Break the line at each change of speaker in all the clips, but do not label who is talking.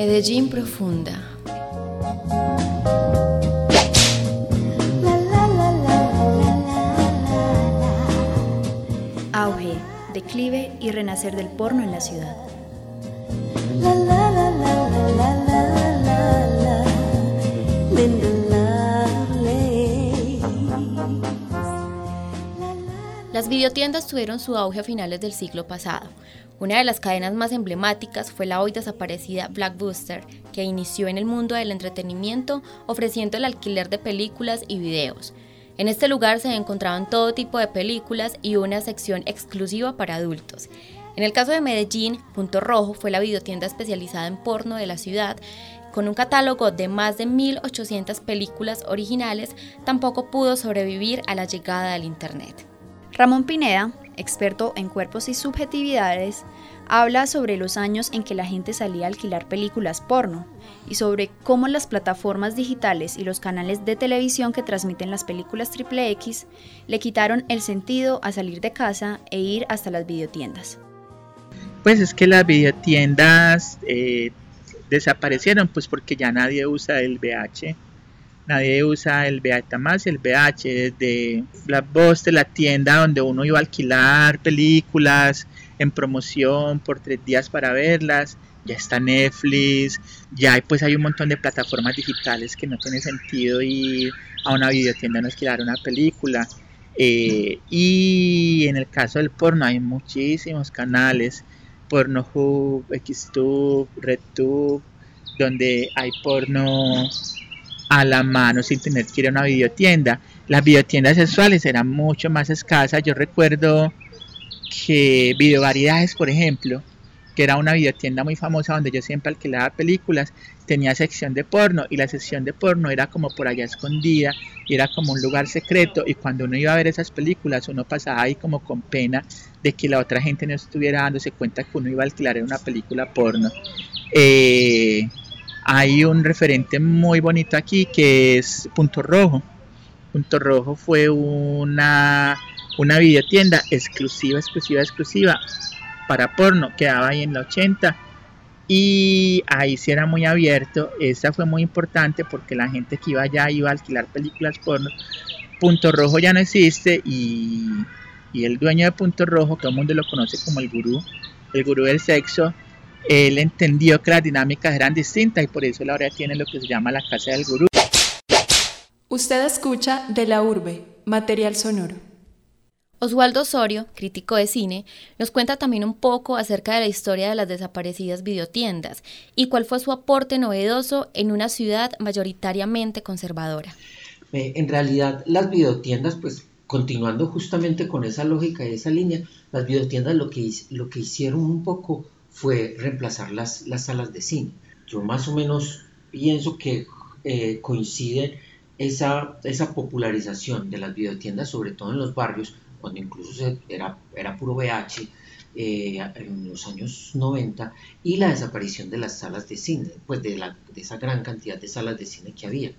Medellín profunda. Auge, declive y renacer del porno en la ciudad. Videotiendas tuvieron su auge a finales del siglo pasado. Una de las cadenas más emblemáticas fue la hoy desaparecida Blackbuster, que inició en el mundo del entretenimiento ofreciendo el alquiler de películas y videos. En este lugar se encontraban todo tipo de películas y una sección exclusiva para adultos. En el caso de Medellín, Punto Rojo fue la videotienda especializada en porno de la ciudad con un catálogo de más de 1.800 películas originales, tampoco pudo sobrevivir a la llegada del Internet.
Ramón Pineda, experto en cuerpos y subjetividades, habla sobre los años en que la gente salía a alquilar películas porno y sobre cómo las plataformas digitales y los canales de televisión que transmiten las películas X le quitaron el sentido a salir de casa e ir hasta las videotiendas.
Pues es que las videotiendas eh, desaparecieron pues porque ya nadie usa el VH nadie usa el más el VH de Blackbuster, la tienda donde uno iba a alquilar películas en promoción por tres días para verlas. Ya está Netflix, ya pues hay un montón de plataformas digitales que no tiene sentido ir a una videotienda a alquilar una película. Eh, y en el caso del porno hay muchísimos canales, Pornohub, Xtube, RedTube, donde hay porno a la mano sin tener que ir a una videotienda. Las videotiendas sexuales eran mucho más escasas. Yo recuerdo que Videovariedades, por ejemplo, que era una videotienda muy famosa donde yo siempre alquilaba películas, tenía sección de porno y la sección de porno era como por allá escondida y era como un lugar secreto y cuando uno iba a ver esas películas uno pasaba ahí como con pena de que la otra gente no estuviera dándose cuenta que uno iba a alquilar una película porno. Eh, hay un referente muy bonito aquí que es Punto Rojo. Punto Rojo fue una, una videotienda exclusiva, exclusiva, exclusiva para porno. Quedaba ahí en la 80 y ahí sí era muy abierto. Esa fue muy importante porque la gente que iba allá iba a alquilar películas porno. Punto Rojo ya no existe y, y el dueño de Punto Rojo, todo el mundo lo conoce como el gurú, el gurú del sexo, él entendió que las dinámicas eran distintas y por eso la ahora tiene lo que se llama la casa del gurú.
Usted escucha De la Urbe, material sonoro. Oswaldo Osorio, crítico de cine, nos cuenta también un poco acerca de la historia de las desaparecidas videotiendas y cuál fue su aporte novedoso en una ciudad mayoritariamente conservadora.
Eh, en realidad, las videotiendas, pues continuando justamente con esa lógica y esa línea, las videotiendas lo que, lo que hicieron un poco fue reemplazar las, las salas de cine. Yo más o menos pienso que eh, coincide esa, esa popularización de las videotiendas, sobre todo en los barrios, cuando incluso era, era puro VH, eh, en los años 90 y la desaparición de las salas de cine, pues de, la, de esa gran cantidad de salas de cine que había.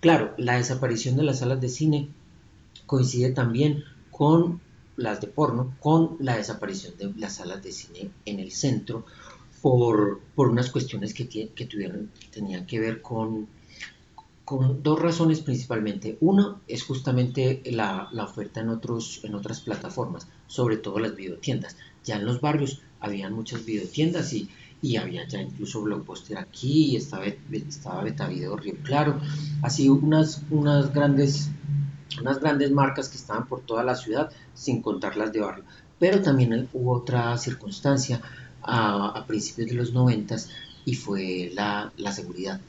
Claro, la desaparición de las salas de cine coincide también con las de porno, con la desaparición de las salas de cine en el centro por, por unas cuestiones que, que tuvieron, tenían que ver con, con dos razones principalmente. Una es justamente la, la, oferta en, otros, en otras plataformas, sobre todo las videotiendas. Ya en los barrios habían muchas videotiendas y, y había ya incluso Blockbuster aquí, estaba, estaba Betavideo Río Claro, así unas, unas grandes unas grandes marcas que estaban por toda la ciudad, sin contar las de barrio. Pero también hubo otra circunstancia a, principios de los noventas y fue la, seguridad.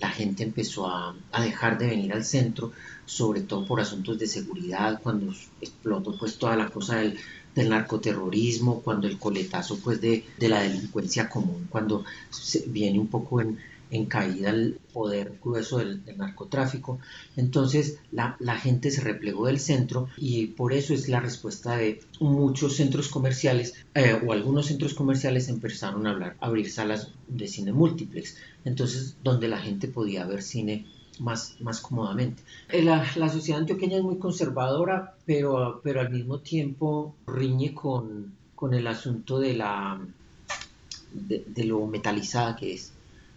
La gente empezó a, dejar de venir al centro, sobre todo por asuntos de seguridad, cuando explotó pues toda la cosa del, narcoterrorismo, cuando el coletazo pues de, de la delincuencia común, cuando se viene un poco en, en caída el poder grueso del, narcotráfico. Entonces la, gente se replegó del centro y por eso es la respuesta de muchos centros comerciales eh, o algunos centros comerciales empezaron a hablar, abrir salas de cine múltiplex. Entonces donde la gente podía ver cine más, más cómodamente. Eh, la, sociedad antioqueña es muy conservadora, pero, pero al mismo tiempo riñe con, con el asunto de, la, de lo metalizada que es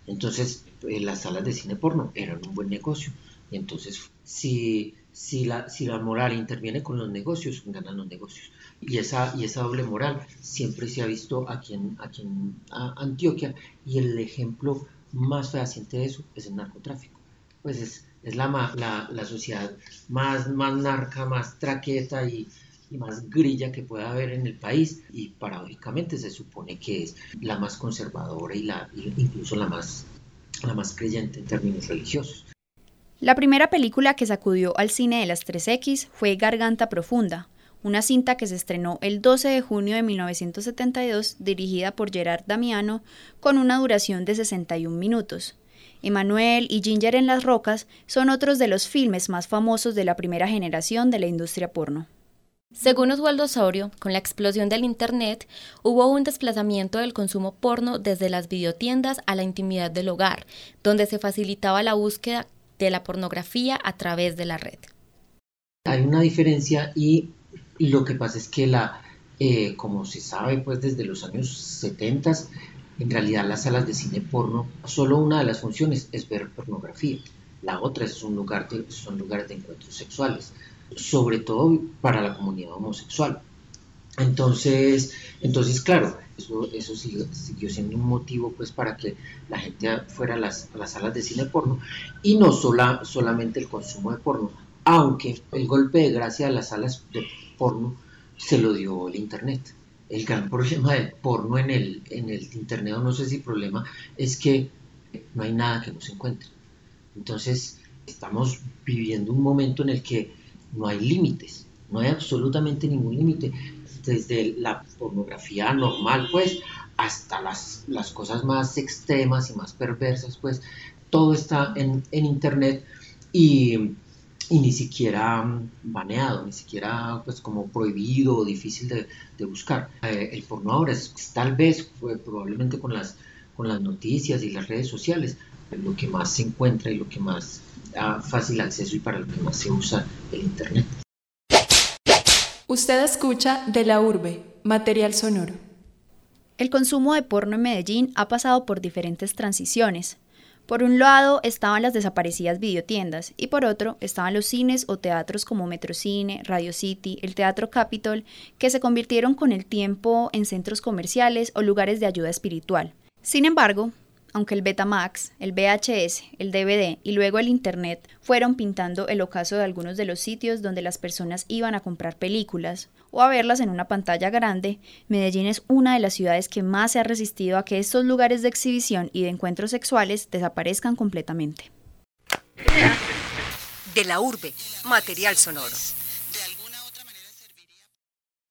Entonces, eh, las salas de cine porno eran un buen negocio. Y entonces, si, si, la, si la moral interviene con los negocios, ganan los negocios. Y esa, y esa doble moral siempre se ha visto aquí en, aquí en Antioquia. Y el ejemplo más fehaciente de eso es el narcotráfico. Pues es, es la, la, la sociedad más, más narca, más traqueta y, y más grilla que pueda haber en el país y paradójicamente se supone que es la más conservadora y la incluso la más la más creyente en términos religiosos.
La primera película que sacudió al cine de las 3X fue Garganta Profunda, una cinta que se estrenó el 12 de junio de 1972 dirigida por Gerard Damiano con una duración de 61 minutos. Emanuel y Ginger en las Rocas son otros de los filmes más famosos de la primera generación de la industria porno.
Según Oswaldo Saurio, con la explosión del Internet, hubo un desplazamiento del consumo porno desde las videotiendas a la intimidad del hogar, donde se facilitaba la búsqueda de la pornografía a través de la red.
Hay una diferencia y lo que pasa es que la, eh, como se sabe pues desde los años 70, en realidad las salas de cine porno, solo una de las funciones es ver pornografía, la otra es un lugar son lugares de encuentros sexuales sobre todo para la comunidad homosexual. Entonces, entonces claro, eso, eso siguió, siendo un motivo pues para que la gente fuera a las, salas de cine porno y no sola, solamente el consumo de porno, aunque el golpe de gracia a las salas de porno se lo dio el internet. El gran problema del porno en el, en el internet, o no sé si problema, es que no hay nada que nos encuentre. Entonces, estamos viviendo un momento en el que no hay límites, no hay absolutamente ningún límite, desde la pornografía normal, pues, hasta las, las cosas más extremas y más perversas, pues, todo está en, Internet y, ni siquiera baneado, ni siquiera pues como prohibido o difícil de, buscar. Eh, el porno ahora es, tal vez probablemente con las, con las noticias y las redes sociales lo que más se encuentra y lo que más da fácil acceso y para lo que más se usa el Internet.
Usted escucha de la urbe, material sonoro.
El consumo de porno en Medellín ha pasado por diferentes transiciones. Por un lado estaban las desaparecidas videotiendas y por otro estaban los cines o teatros como Metrocine, Radio City, el Teatro Capitol, que se convirtieron con el tiempo en centros comerciales o lugares de ayuda espiritual. Sin embargo, aunque el Betamax, el VHS, el DVD y luego el Internet fueron pintando el ocaso de algunos de los sitios donde las personas iban a comprar películas o a verlas en una pantalla grande, Medellín es una de las ciudades que más se ha resistido a que estos lugares de exhibición y de encuentros sexuales desaparezcan completamente.
De la urbe, material sonoro.